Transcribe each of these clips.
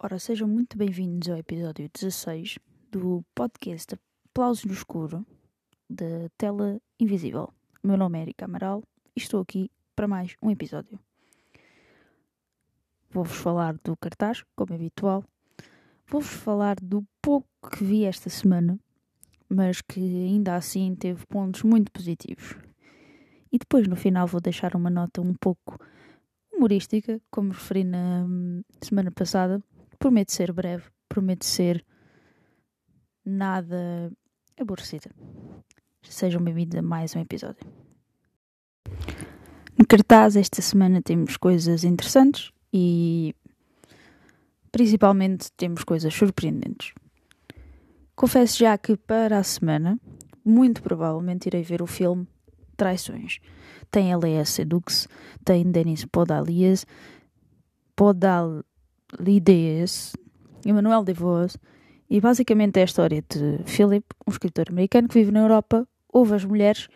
Ora, sejam muito bem-vindos ao episódio 16 do podcast Aplausos no Escuro da Tela Invisível. O meu nome é Erika Amaral e estou aqui para mais um episódio. Vou-vos falar do cartaz, como é habitual. Vou-vos falar do pouco que vi esta semana, mas que ainda assim teve pontos muito positivos. E depois, no final, vou deixar uma nota um pouco humorística, como referi na hum, semana passada, Prometo ser breve, prometo ser nada aborrecida. Sejam bem-vindos a mais um episódio. No cartaz, esta semana temos coisas interessantes e principalmente temos coisas surpreendentes. Confesso já que para a semana, muito provavelmente irei ver o filme Traições. Tem L.S. Sedux, tem Denis Podalias, Podal Lides, Emmanuel DeVos, e basicamente é a história de Philip, um escritor americano que vive na Europa, ouve as mulheres,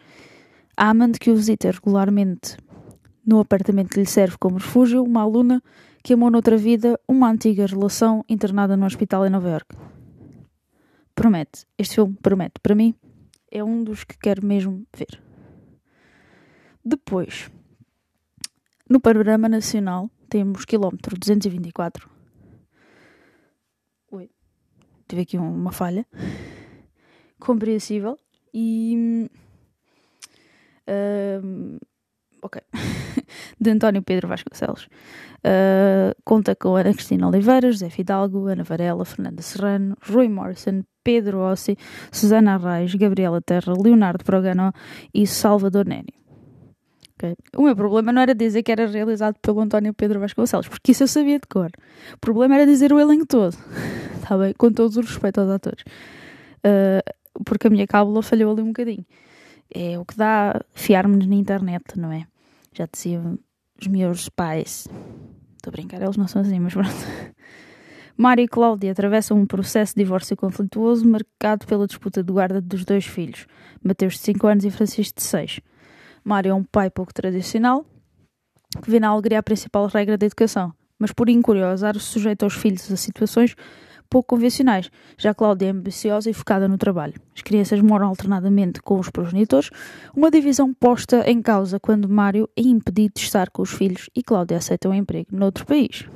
a amante que o visita regularmente no apartamento que lhe serve como refúgio, uma aluna que amou noutra vida uma antiga relação internada no hospital em Nova York. Promete, este filme promete, para mim, é um dos que quero mesmo ver. Depois, no panorama nacional, temos quilómetro 224. Oi, tive aqui uma falha. Compreensível. E. Uh, ok. de António Pedro Vasconcelos. Uh, conta com Ana Cristina Oliveira, José Fidalgo, Ana Varela, Fernanda Serrano, Rui Morrison, Pedro Ossi, Susana Arraes, Gabriela Terra, Leonardo Progano e Salvador Neni. Okay. O meu problema não era dizer que era realizado pelo António Pedro Vasconcelos, porque isso eu sabia de cor. O problema era dizer o elenco todo. Está bem? Com todo o respeito aos atores. Uh, porque a minha cábula falhou ali um bocadinho. É o que dá fiar-me na internet, não é? Já diziam os meus pais. Estou a brincar, eles não são assim, mas pronto. Mário e Cláudia atravessam um processo de divórcio conflituoso marcado pela disputa de guarda dos dois filhos, Mateus de 5 anos e Francisco de 6. Mário é um pai pouco tradicional, que vê na alegria a principal regra da educação, mas por incuriosar sujeito aos filhos a situações pouco convencionais, já Cláudia é ambiciosa e focada no trabalho. As crianças moram alternadamente com os progenitores, uma divisão posta em causa quando Mário é impedido de estar com os filhos e Cláudia aceita um emprego noutro país.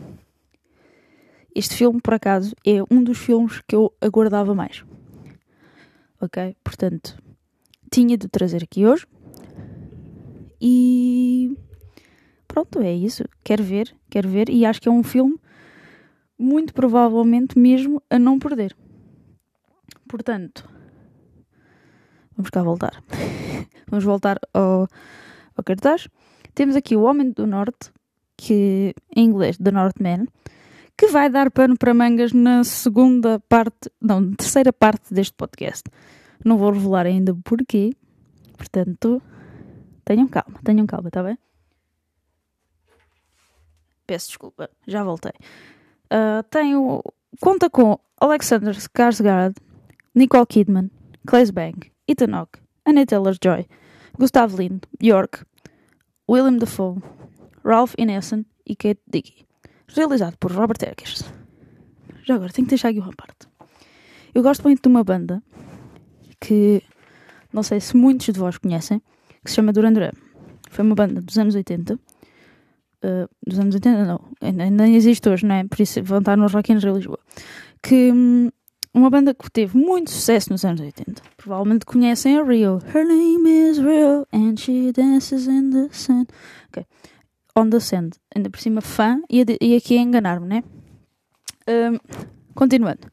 Este filme, por acaso, é um dos filmes que eu aguardava mais. Ok? Portanto, tinha de trazer aqui hoje. E pronto, é isso. Quero ver, quero ver. E acho que é um filme muito provavelmente mesmo a não perder. Portanto, vamos cá voltar. vamos voltar ao, ao cartaz. Temos aqui o Homem do Norte, que em inglês, The Northman, que vai dar pano para mangas na segunda parte, não, terceira parte deste podcast. Não vou revelar ainda porquê, portanto, Tenham calma, tenham calma, está bem? Peço desculpa, já voltei. Uh, tenho, conta com Alexander Skarsgård, Nicole Kidman, Claes Bang, Ethan Hawke, Anna Taylor-Joy, Gustav Lind, Bjork, Willem Dafoe, Ralph Inessen e Kate Dickey. Realizado por Robert Eggers. Já agora, tenho que deixar aqui uma parte. Eu gosto muito de uma banda que não sei se muitos de vós conhecem, que se chama Duran Duran. Foi uma banda dos anos 80. Eh, dos anos 80 não, ainda existe hoje, não é? Por isso vão estar no Rock in Rio Lisboa. Que um, uma banda que teve muito sucesso nos anos 80. Provavelmente conhecem a Rio. Her name is Rio and she dances in the sun. Ok. On the Sand. Ainda por cima fã e, e aqui a enganar-me, né? Um, continuando.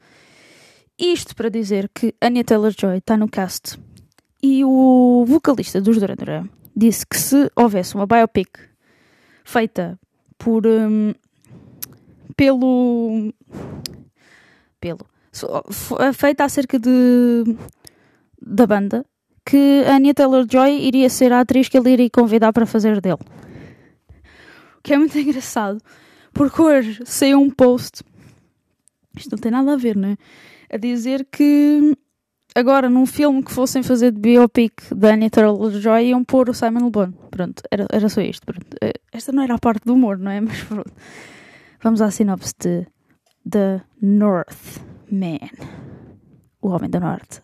Isto para dizer que Anya Taylor-Joy está no cast e o vocalista dos Duran Duran disse que se houvesse uma biopic feita por. Um, pelo. pelo. feita acerca de. da banda, que a Anya Taylor Joy iria ser a atriz que ele iria convidar para fazer dele. O que é muito engraçado, porque hoje saiu um post Isto não tem nada a ver, não é? A dizer que agora num filme que fossem fazer de biopic da Anya Taylor-Joy iam pôr o Simon Le Bon. Pronto, era, era só isto. Pronto. Eh, esta não era a parte do humor, não é? Mas pronto. Vamos à sinopse de The Northman. O Homem do Norte.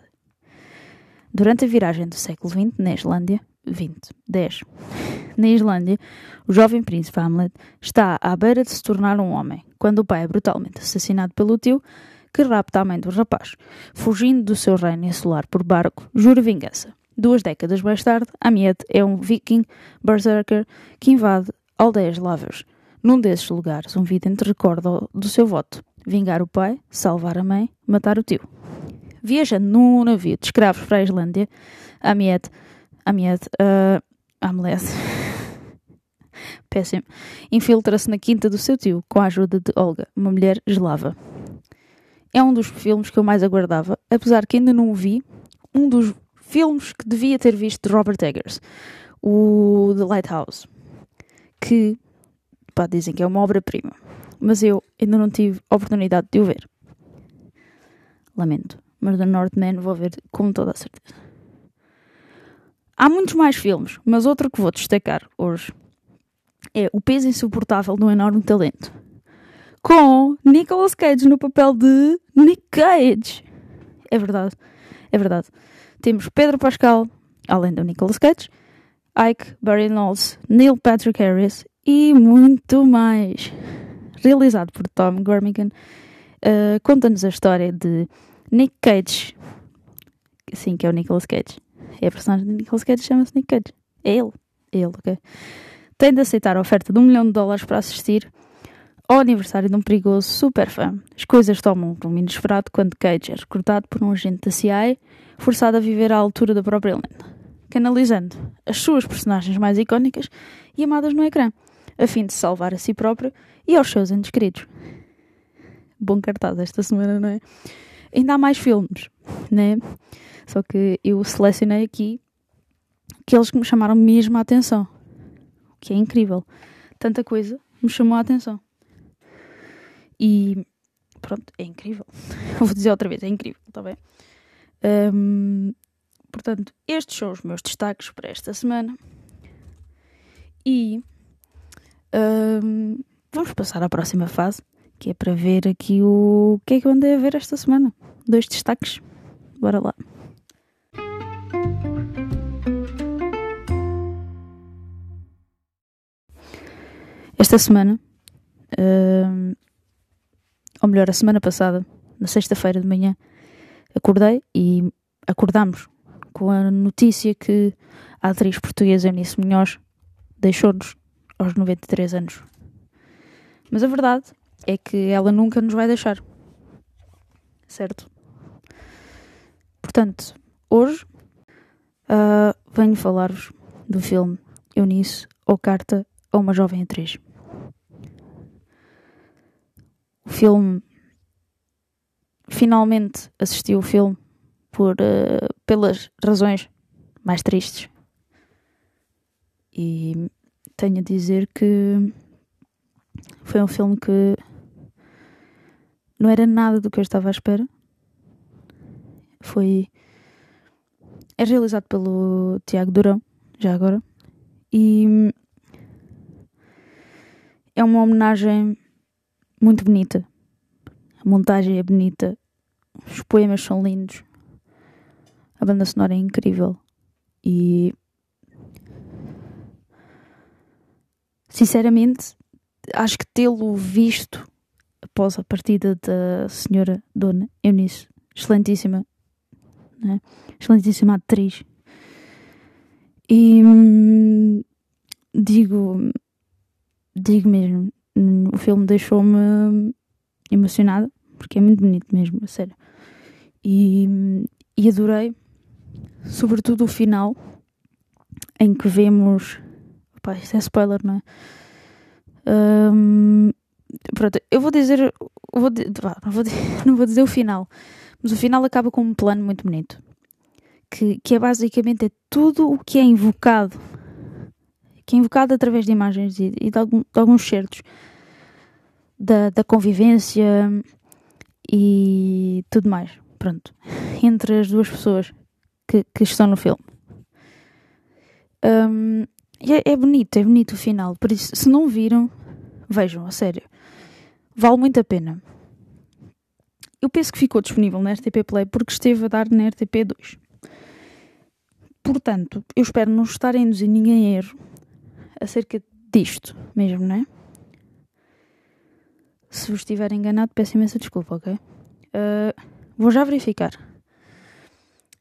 Durante a viragem do século XX na Islândia, 20, 10, na Islândia, o jovem príncipe Hamlet está à beira de se tornar um homem, quando o pai é brutalmente assassinado pelo tio, que rapta a mãe do rapaz. Fugindo do seu reino insular por barco, jura vingança. Duas décadas mais tarde, Amiet é um viking berserker que invade aldeias lavas. Num desses lugares, um vidente recorda do seu voto: vingar o pai, salvar a mãe, matar o tio. Viajando num navio de escravos para a Islândia, Amiet, Amiet, uh, Hamlet, péssimo, infiltra-se na quinta do seu tio com a ajuda de Olga, uma mulher eslava é um dos filmes que eu mais aguardava, apesar que ainda não o vi. Um dos filmes que devia ter visto de Robert Eggers, o The Lighthouse, que pá, dizem que é uma obra-prima, mas eu ainda não tive oportunidade de o ver. Lamento, mas The Northman vou ver com toda a certeza. Há muitos mais filmes, mas outro que vou destacar hoje é O Peso Insuportável um Enorme Talento com Nicolas Cage no papel de Nick Cage. É verdade, é verdade. Temos Pedro Pascal, além do Nicolas Cage, Ike Barry Knowles, Neil Patrick Harris e muito mais. Realizado por Tom Gormican, uh, conta-nos a história de Nick Cage. Sim, que é o Nicolas Cage. É a personagem de Nicolas Cage, chama-se Nick Cage. É ele. É ele, ok? Tem de aceitar a oferta de um milhão de dólares para assistir ao aniversário de um perigoso super fã. As coisas tomam um rumo inesperado quando Cage é recrutado por um agente da CIA, forçado a viver à altura da própria lenda, canalizando as suas personagens mais icónicas e amadas no ecrã, a fim de salvar a si próprio e aos seus entes queridos. Bom cartaz esta semana, não é? Ainda há mais filmes, né? Só que eu selecionei aqui aqueles que me chamaram mesmo a atenção. O que é incrível. Tanta coisa me chamou a atenção. E pronto, é incrível. Vou dizer outra vez, é incrível, está bem? Um, portanto, estes são os meus destaques para esta semana. E um, vamos passar à próxima fase, que é para ver aqui o que é que eu andei a ver esta semana. Dois destaques. Bora lá. Esta semana ou melhor, a semana passada, na sexta-feira de manhã, acordei e acordámos com a notícia que a atriz portuguesa Eunice Munhoz deixou-nos aos 93 anos. Mas a verdade é que ela nunca nos vai deixar. Certo? Portanto, hoje uh, venho falar-vos do filme Eunice ou Carta a uma Jovem Atriz o filme finalmente assisti o filme por uh, pelas razões mais tristes e tenho a dizer que foi um filme que não era nada do que eu estava à espera foi é realizado pelo Tiago Durão já agora e é uma homenagem muito bonita. A montagem é bonita, os poemas são lindos, a banda sonora é incrível e sinceramente acho que tê-lo visto após a partida da senhora Dona Eunice, excelentíssima, né? excelentíssima atriz. E hum, digo, digo mesmo, o filme deixou-me emocionada, porque é muito bonito mesmo, a sério. E, e adorei, sobretudo o final, em que vemos. Opa, isso é spoiler, não é? Um, pronto, eu vou dizer. Vou, não, vou, não vou dizer o final, mas o final acaba com um plano muito bonito. Que, que é basicamente é tudo o que é invocado que é invocado através de imagens e, de, de, alguns certos da, da convivência e tudo mais. Pronto. Entre as duas pessoas que, que estão no filme. Um, é, é bonito, é bonito o final. Por isso, se não viram, vejam, a sério. Vale muito a pena. Eu penso que ficou disponível na RTP Play porque esteve a dar na RTP 2. Portanto, eu espero não estar a induzir ninguém a erro acerca disto mesmo, não é? Se vos estiver enganado, peço imensa desculpa, ok? Uh, vou já verificar.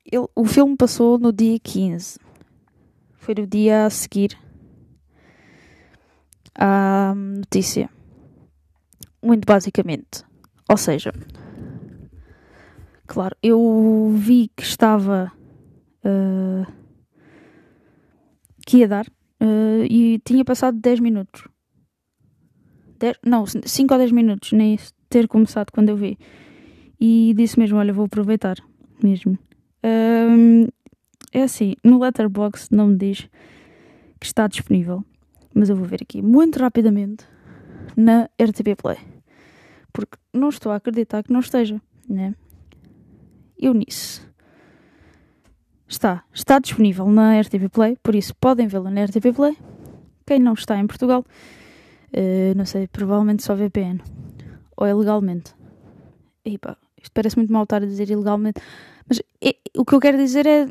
Ele, o filme passou no dia 15. Foi o dia a seguir à notícia. Muito basicamente. Ou seja, claro, eu vi que estava. Uh, que ia dar uh, e tinha passado 10 minutos. 10, não, 5 ou 10 minutos, nem ter começado quando eu vi. E disse mesmo: Olha, vou aproveitar mesmo. Um, é assim, no Letterboxd não me diz que está disponível, mas eu vou ver aqui muito rapidamente na RTP Play, porque não estou a acreditar que não esteja, né? Eunice. Está, está disponível na RTP Play, por isso podem vê-la na RTP Play. Quem não está em Portugal, uh, não sei, provavelmente só VPN ou é legalmente. Epa, isto parece muito mal estar a dizer ilegalmente, mas é, o que eu quero dizer é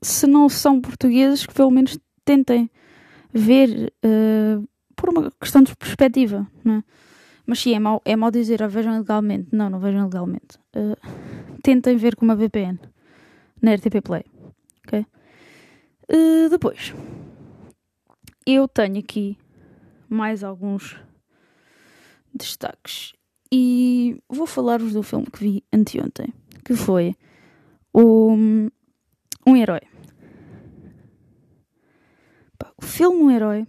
se não são portugueses, que pelo menos tentem ver uh, por uma questão de perspectiva, não é? Mas sim, é mau, é mau dizer, ah, vejam legalmente. Não, não vejam legalmente. Uh, tentem ver com uma VPN na RTP Play. Ok? Uh, depois, eu tenho aqui mais alguns destaques e vou falar-vos do filme que vi anteontem, que foi o, Um Herói. O filme Um Herói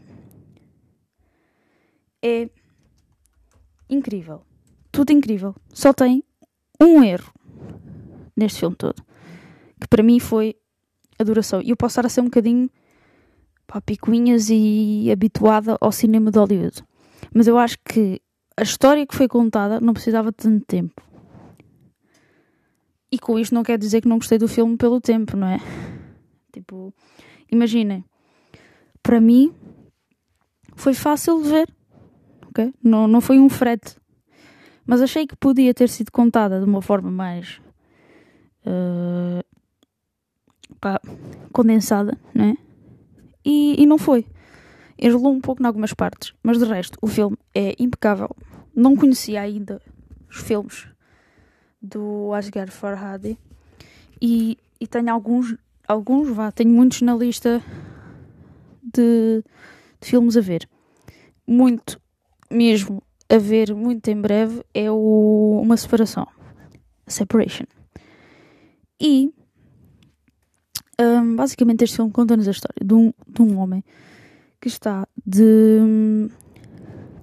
é incrível. Tudo incrível. Só tem um erro neste filme todo. Que para mim foi a duração. E eu posso estar a ser um bocadinho pá, picuinhas e habituada ao cinema de Hollywood. Mas eu acho que a história que foi contada não precisava de tanto tempo. E com isto não quer dizer que não gostei do filme pelo tempo, não é? Tipo, imaginem, para mim foi fácil de ver, ok? Não, não foi um frete, mas achei que podia ter sido contada de uma forma mais uh, pá, condensada, né? E, e não foi. Enrolou um pouco em algumas partes, mas de resto o filme é impecável. Não conhecia ainda os filmes do Asghar Farhadi e, e tenho alguns, alguns, vá, tenho muitos na lista de, de filmes a ver. Muito mesmo a ver muito em breve é o Uma Separação. Separation. E um, basicamente este filme conta-nos a história de um, de um homem que está de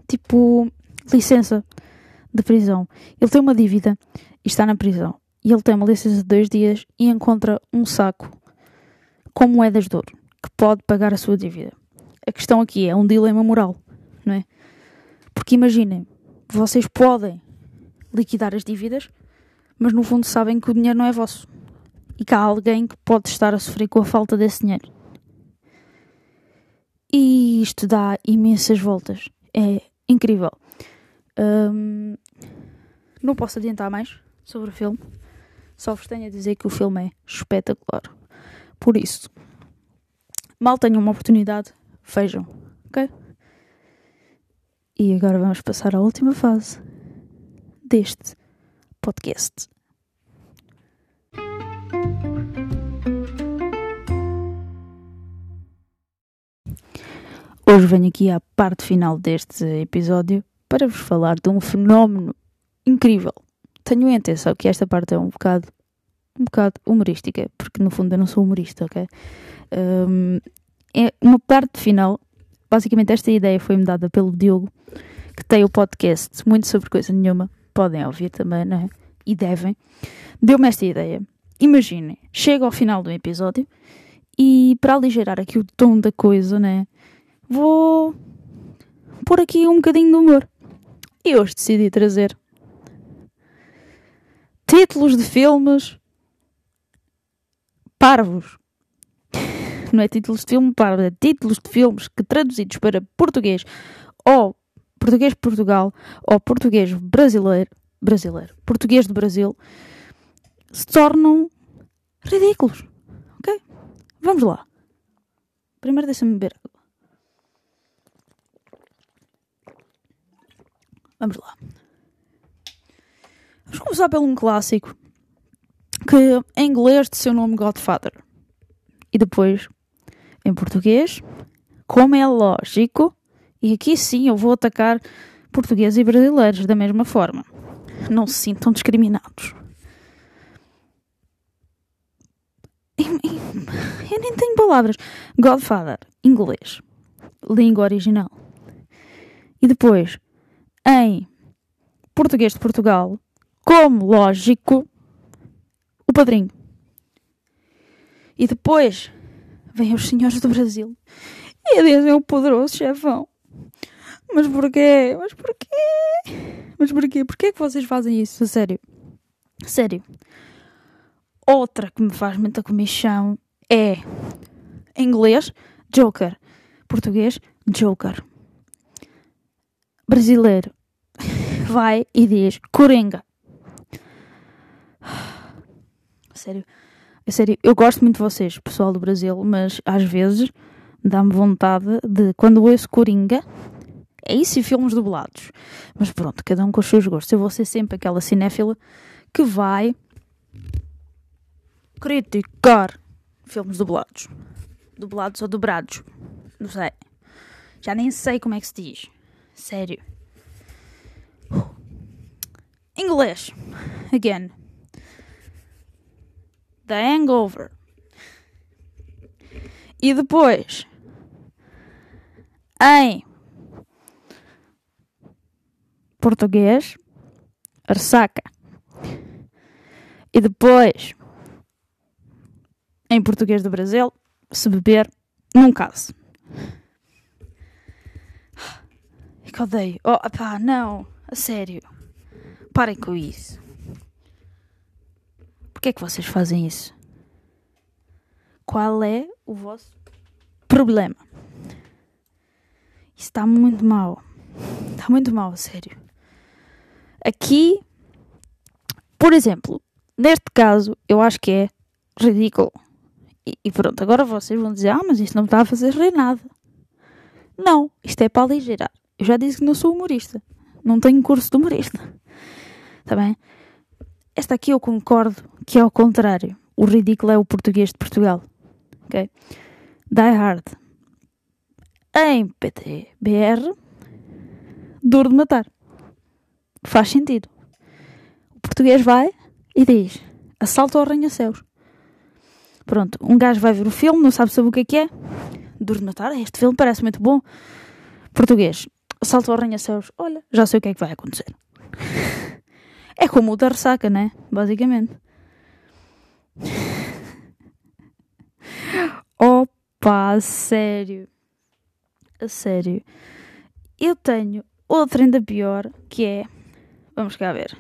tipo licença de prisão. Ele tem uma dívida e está na prisão. E ele tem uma licença de dois dias e encontra um saco com moedas de ouro que pode pagar a sua dívida. A questão aqui é um dilema moral, não é? Porque imaginem, vocês podem liquidar as dívidas, mas no fundo sabem que o dinheiro não é vosso e que há alguém que pode estar a sofrer com a falta desse dinheiro. E isto dá imensas voltas. É incrível. Um, não posso adiantar mais sobre o filme. Só vos tenho a dizer que o filme é espetacular. Por isso, mal tenham uma oportunidade, vejam, ok? E agora vamos passar à última fase deste podcast. Hoje venho aqui à parte final deste episódio para vos falar de um fenómeno incrível. Tenho a intenção que esta parte é um bocado, um bocado humorística, porque no fundo eu não sou humorista, ok? Um, é uma parte final. Basicamente, esta ideia foi-me dada pelo Diogo, que tem o podcast muito sobre coisa nenhuma. Podem ouvir também, não é? E devem. Deu-me esta ideia. Imaginem, chega ao final do episódio e para aligerar aqui o tom da coisa, né? Vou pôr aqui um bocadinho de humor. E hoje decidi trazer títulos de filmes parvos. Não é títulos de filme parvos, é títulos de filmes que traduzidos para português ou português de Portugal ou português brasileiro, brasileiro, português do Brasil, se tornam ridículos. Ok? Vamos lá. Primeiro deixa-me beber água. Vamos lá. Vamos começar por um clássico que em inglês de seu nome Godfather. E depois, em português, como é lógico, e aqui sim eu vou atacar portugueses e brasileiros da mesma forma. Não se sintam discriminados. Eu nem tenho palavras. Godfather, inglês. Língua original. E depois, em português de Portugal, como lógico, o padrinho. E depois vêm os senhores do Brasil e dizem o poderoso chefão. Mas porquê? Mas porquê? Mas porquê? Porquê que vocês fazem isso? Sério. Sério. Outra que me faz muita comichão é em inglês, Joker. Português, Joker. Brasileiro vai e diz Coringa. Sério, sério, eu gosto muito de vocês, pessoal do Brasil, mas às vezes dá-me vontade de, quando ouço Coringa, é isso e filmes dublados. Mas pronto, cada um com os seus gostos. Eu vou ser sempre aquela cinéfila que vai criticar filmes dublados. Dublados ou dobrados. Não sei. Já nem sei como é que se diz. Sério. Inglês. Again. The Hangover. E depois. Em português, ressaca. E depois, em português do Brasil, se beber, num caso. Que odeio. Oh, pá, não. A sério. Parem com isso. Porquê é que vocês fazem isso? Qual é o vosso problema? Isso está muito mal. Está muito mal, a sério. Aqui, por exemplo, neste caso, eu acho que é ridículo. E, e pronto, agora vocês vão dizer: Ah, mas isto não está a fazer rir nada. Não, isto é para aligeirar. Eu já disse que não sou humorista. Não tenho curso de humorista. Está bem? Esta aqui eu concordo que é ao contrário. O ridículo é o português de Portugal. Ok? Die Hard. Em PTBR, duro de matar. Faz sentido. O português vai e diz: assalto ao arranha-céus. Pronto, um gajo vai ver o filme, não sabe sobre o que é que é. Duro de matar, este filme parece muito bom. Português, assalto ao arranha-céus. Olha, já sei o que é que vai acontecer. É como o da ressaca, né? Basicamente. Opa, a sério. A sério. Eu tenho outra ainda pior, que é... Vamos cá ver.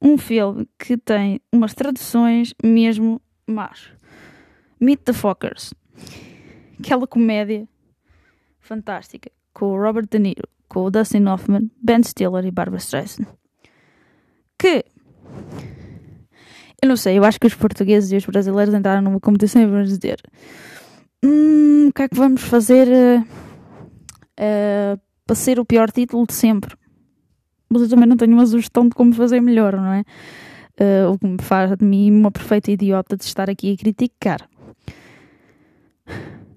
Um filme que tem umas traduções mesmo más. Meet the Fockers. Aquela comédia fantástica com o Robert De Niro, com o Dustin Hoffman, Ben Stiller e Barbara Streisand. Que eu não sei, eu acho que os portugueses e os brasileiros entraram numa competição e vamos dizer hum, o que é que vamos fazer uh, uh, para ser o pior título de sempre. Mas eu também não tenho uma sugestão de como fazer melhor, não é? Uh, o que me faz de mim uma perfeita idiota de estar aqui a criticar.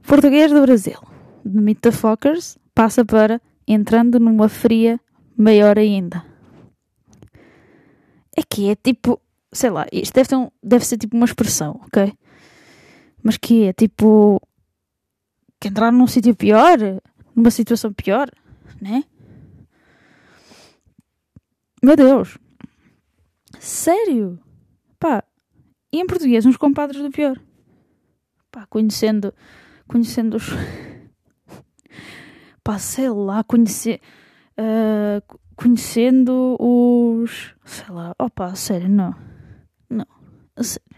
Português do Brasil, de the Fockers, passa para entrando numa fria maior ainda. É que é tipo, sei lá, isto deve, um, deve ser tipo uma expressão, ok? Mas que é tipo que entrar num sítio pior, numa situação pior, né? Meu Deus. Sério? Pá, e em português, uns compadres do pior. Pá, conhecendo, conhecendo os. Pá, sei lá, conhecer. Uh, conhecendo os. Sei lá, opa, sério, não. Não. A sério.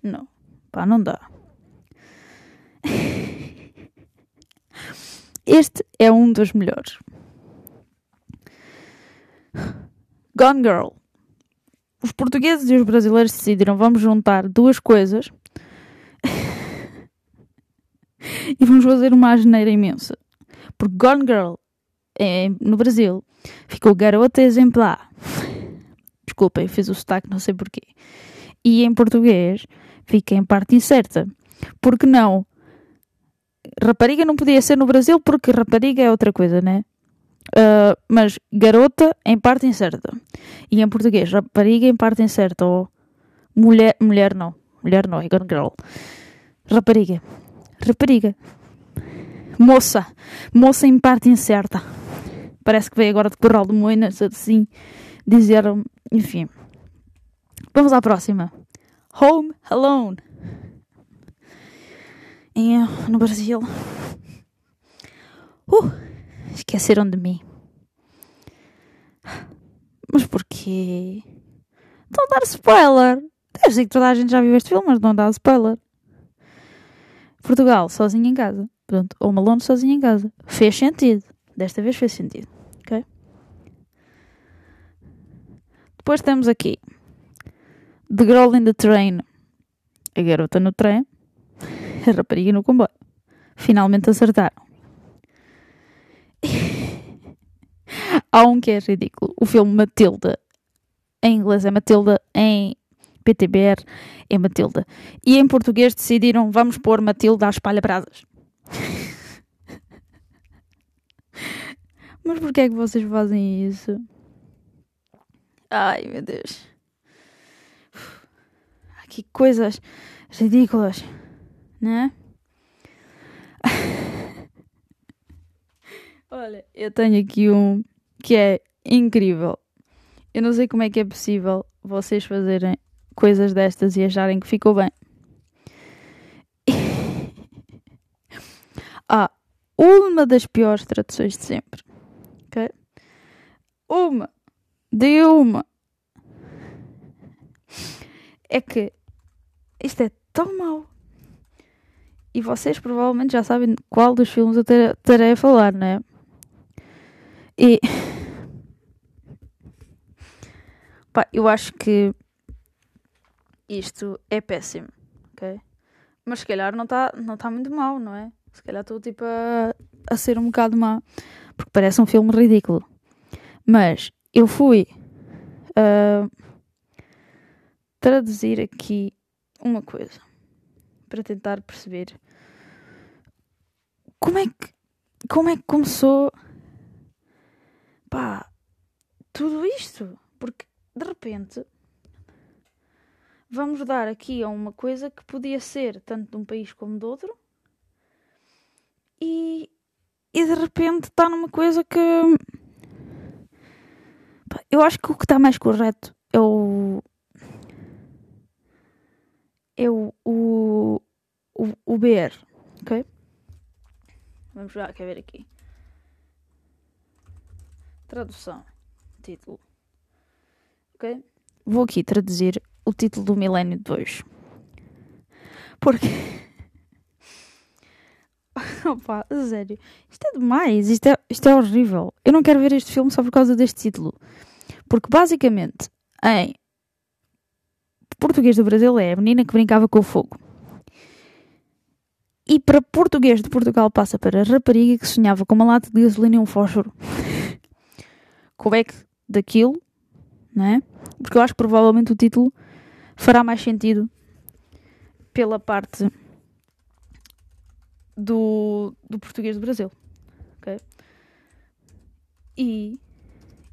Não. Pá, não dá. Este é um dos melhores. Gone Girl. Os portugueses e os brasileiros decidiram vamos juntar duas coisas e vamos fazer uma asneira imensa. Porque Gone Girl é, no Brasil ficou garota exemplar. Desculpem, fiz o sotaque, não sei porquê. E em português fica em parte incerta. Porque não? Rapariga não podia ser no Brasil porque rapariga é outra coisa, né? Uh, mas garota em parte incerta. E em português, rapariga em parte incerta. Ou mulher, mulher não. Mulher não, é girl. Rapariga. Rapariga. Moça. Moça em parte incerta. Parece que veio agora de Corral de Moinas, assim, dizer, enfim. Vamos à próxima. Home Alone. Em, no Brasil. Uh, esqueceram de mim. Mas porquê? Estão a dar spoiler. Eu sei que toda a gente já viu este filme, mas não dá spoiler. Portugal, sozinho em casa. Pronto, ou Malone sozinho em casa. Fez sentido. Desta vez fez sentido. Ok? Depois temos aqui The Girl in the Train. A garota no trem. A rapariga no comboio. Finalmente acertaram. Há um que é ridículo. O filme Matilda. Em inglês é Matilda. Em PTBR é Matilda. E em português decidiram vamos pôr Matilda à espalha brasas. Mas porquê é que vocês fazem isso? Ai meu Deus. Que coisas ridículas, né? Olha, eu tenho aqui um que é incrível. Eu não sei como é que é possível vocês fazerem coisas destas e acharem que ficou bem. Ah, uma das piores traduções de sempre. Ok? Uma. De uma. É que isto é tão mau. E vocês provavelmente já sabem qual dos filmes eu terei a falar, não é? E. Pá, eu acho que isto é péssimo, ok? Mas se calhar não está não tá muito mal, não é? Se calhar estou tipo a, a ser um bocado má, porque parece um filme ridículo. Mas eu fui uh, traduzir aqui uma coisa para tentar perceber como é que como é que começou pá tudo isto porque de repente vamos dar aqui a uma coisa que podia ser tanto de um país como de outro e, e de repente está numa coisa que eu acho que o que está mais correto é o é o, o, o, o BR, ok? Vamos já, quer ver aqui. Tradução, título, ok? Vou aqui traduzir o título do Milênio 2. Porque. Opa, sério. Isto é demais. Isto é, isto é horrível. Eu não quero ver este filme só por causa deste título. Porque basicamente, em português do Brasil é a menina que brincava com o fogo. E para português de Portugal passa para a rapariga que sonhava com uma lata de gasolina e um fósforo. Como é que daquilo, não é? Porque eu acho que provavelmente o título fará mais sentido pela parte do, do português do Brasil. Ok? E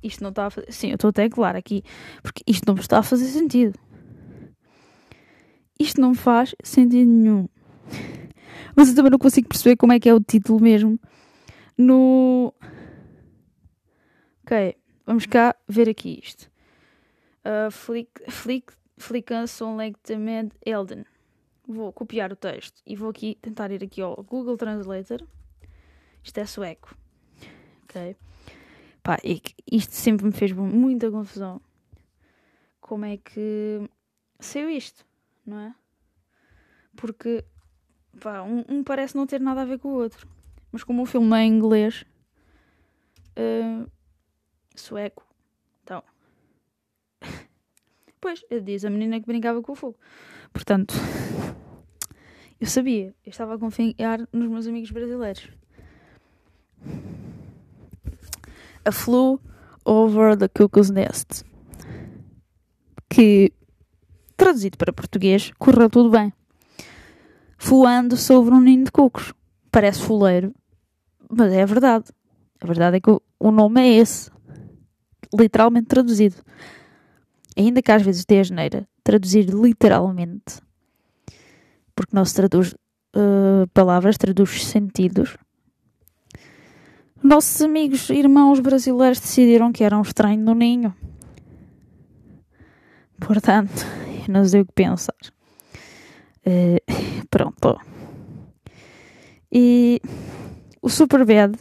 isto não está a fazer. Sim, eu estou até claro aqui, porque isto não está a fazer sentido. Isto não faz sentido nenhum. Mas eu também não consigo perceber como é que é o título mesmo. No. Ok, vamos cá ver aqui isto. Uh, flick, flick, Flickanson Elden. Vou copiar o texto e vou aqui tentar ir aqui ao Google Translator. Isto é sueco. Ok? Pá, isto sempre me fez muita confusão. Como é que saiu isto, não é? Porque pá, um, um, parece não ter nada a ver com o outro. Mas como o filme é em inglês, uh, sueco, então. pois, diz a menina que brincava com o fogo. Portanto, eu sabia, eu estava a confiar nos meus amigos brasileiros. A Flew Over the Cuckoo's Nest. Que, traduzido para português, correu tudo bem. Fulando sobre um ninho de cucos. Parece fuleiro, mas é a verdade. A verdade é que o nome é esse. Literalmente traduzido. Ainda que às vezes dê a geneira, traduzir literalmente. Porque não se traduz uh, palavras, traduz sentidos nossos amigos irmãos brasileiros decidiram que era um estranho no ninho. Portanto, eu não sei o que pensar. Uh, pronto. E o Superbad,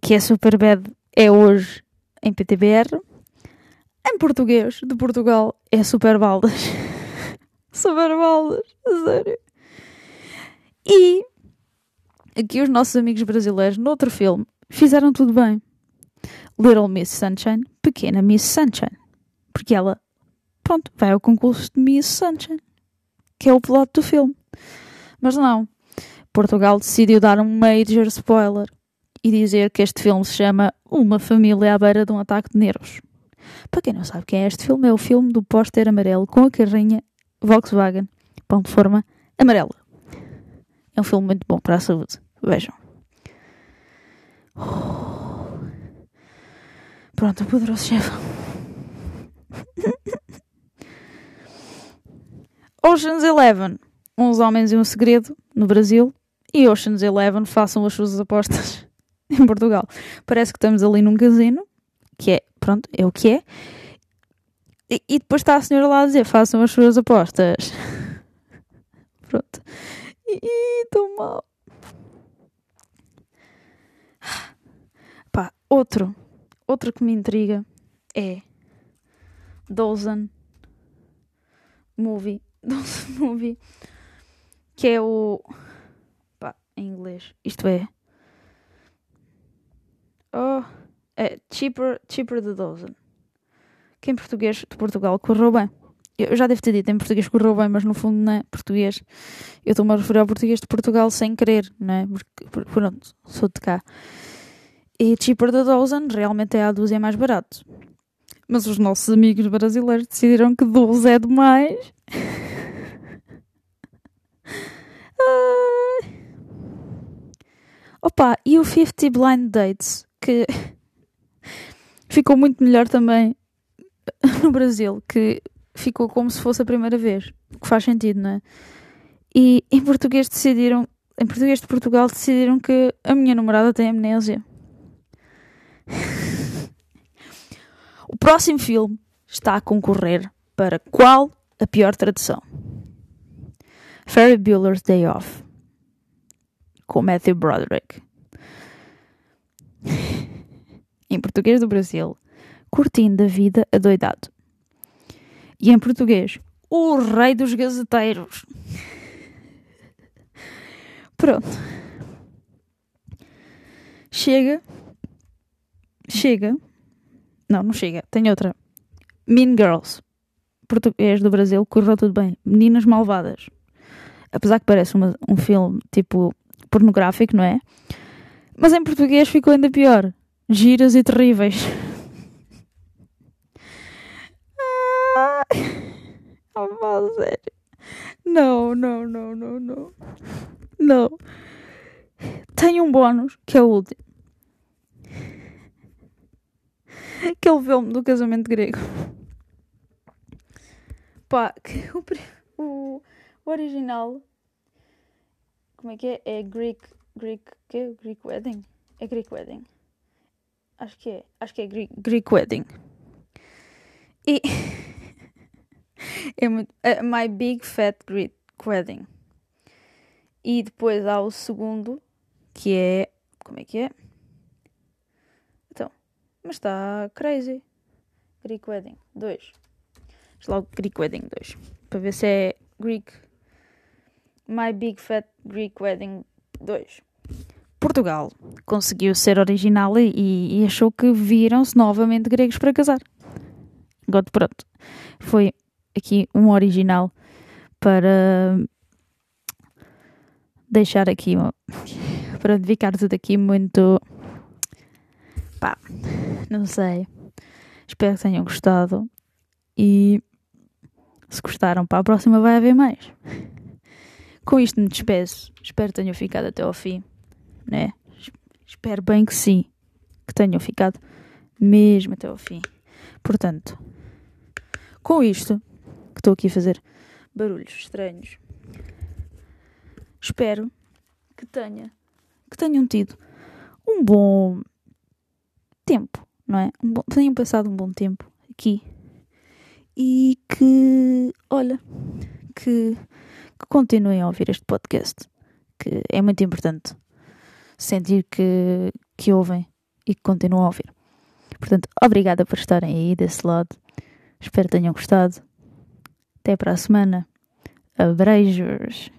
que é Superbad, é hoje em PTBR. Em português, de Portugal, é Super Baldas. Super Baldas, sério. E aqui os nossos amigos brasileiros, noutro filme, fizeram tudo bem. Little Miss Sunshine, Pequena Miss Sunshine. Porque ela, pronto, vai ao concurso de Miss Sunshine, que é o plot do filme. Mas não. Portugal decidiu dar um major spoiler e dizer que este filme se chama Uma Família à Beira de um Ataque de Nervos. Para quem não sabe quem é este filme, é o filme do póster amarelo com a carrinha Volkswagen, pão de forma amarela. É um filme muito bom para a saúde. Vejam. Pronto, o poderoso chefe. Ocean's Eleven. Uns homens e um segredo no Brasil. E Ocean's Eleven façam as suas apostas em Portugal. Parece que estamos ali num casino. Que é, pronto, é o que é. E, e depois está a senhora lá a dizer: façam as suas apostas. pronto. Ih, tão mal. Pá, outro, outro que me intriga é Dawson Movie. Dawson Movie. Que é o. Pá, em inglês. Isto é. Oh. É Cheaper, cheaper the Dozen. Que em português de Portugal correu bem. Eu já devo ter dito em português correu bem, mas no fundo não é português. Eu estou-me a referir ao português de Portugal sem querer, não é? Porque, pronto, sou de cá. E cheaper the dozen realmente é a dúzia mais barato. Mas os nossos amigos brasileiros decidiram que 12 é demais. Opa, e o 50 Blind Dates, que ficou muito melhor também no Brasil, que ficou como se fosse a primeira vez. O que faz sentido, não é? E em português decidiram, em português de Portugal decidiram que a minha namorada tem amnésia. o próximo filme está a concorrer para qual a pior tradução? Ferry Bueller's Day Off com Matthew Broderick. Em português do Brasil, curtindo a vida adoidado. E em português, o rei dos gazeteiros. Pronto. Chega Chega. Não, não chega. Tem outra. Mean Girls. Português do Brasil, correu tudo bem. Meninas Malvadas. Apesar que parece uma, um filme tipo pornográfico, não é? Mas em português ficou ainda pior. Giras e terríveis. Ah, sério. Não, não, não, não, não. Não. Tem um bónus que é o último. Aquele filme do casamento grego. Pá, o, o, o original. Como é que é? É Greek. Greek. Que? Greek Wedding? É Greek Wedding. Acho que é. Acho que é Greek, Greek Wedding. E. é muito. Uh, My Big Fat Greek Wedding. E depois há o segundo, que é. Como é que é? Mas está crazy. Greek Wedding 2. logo Greek Wedding 2. Para ver se é Greek. My Big Fat Greek Wedding 2. Portugal conseguiu ser original e, e achou que viram-se novamente gregos para casar. Agora, pronto. Foi aqui um original para deixar aqui para dedicar tudo aqui muito pá, não sei espero que tenham gostado e se gostaram para a próxima vai haver mais com isto me despeço espero que tenham ficado até ao fim né? espero bem que sim que tenham ficado mesmo até ao fim portanto com isto que estou aqui a fazer barulhos estranhos espero que tenha que tenham tido um bom tempo, não é? Um bom, tenham passado um bom tempo aqui e que, olha, que, que continuem a ouvir este podcast, que é muito importante sentir que, que ouvem e que continuam a ouvir. Portanto, obrigada por estarem aí desse lado. Espero que tenham gostado. Até para a semana. Abreijos.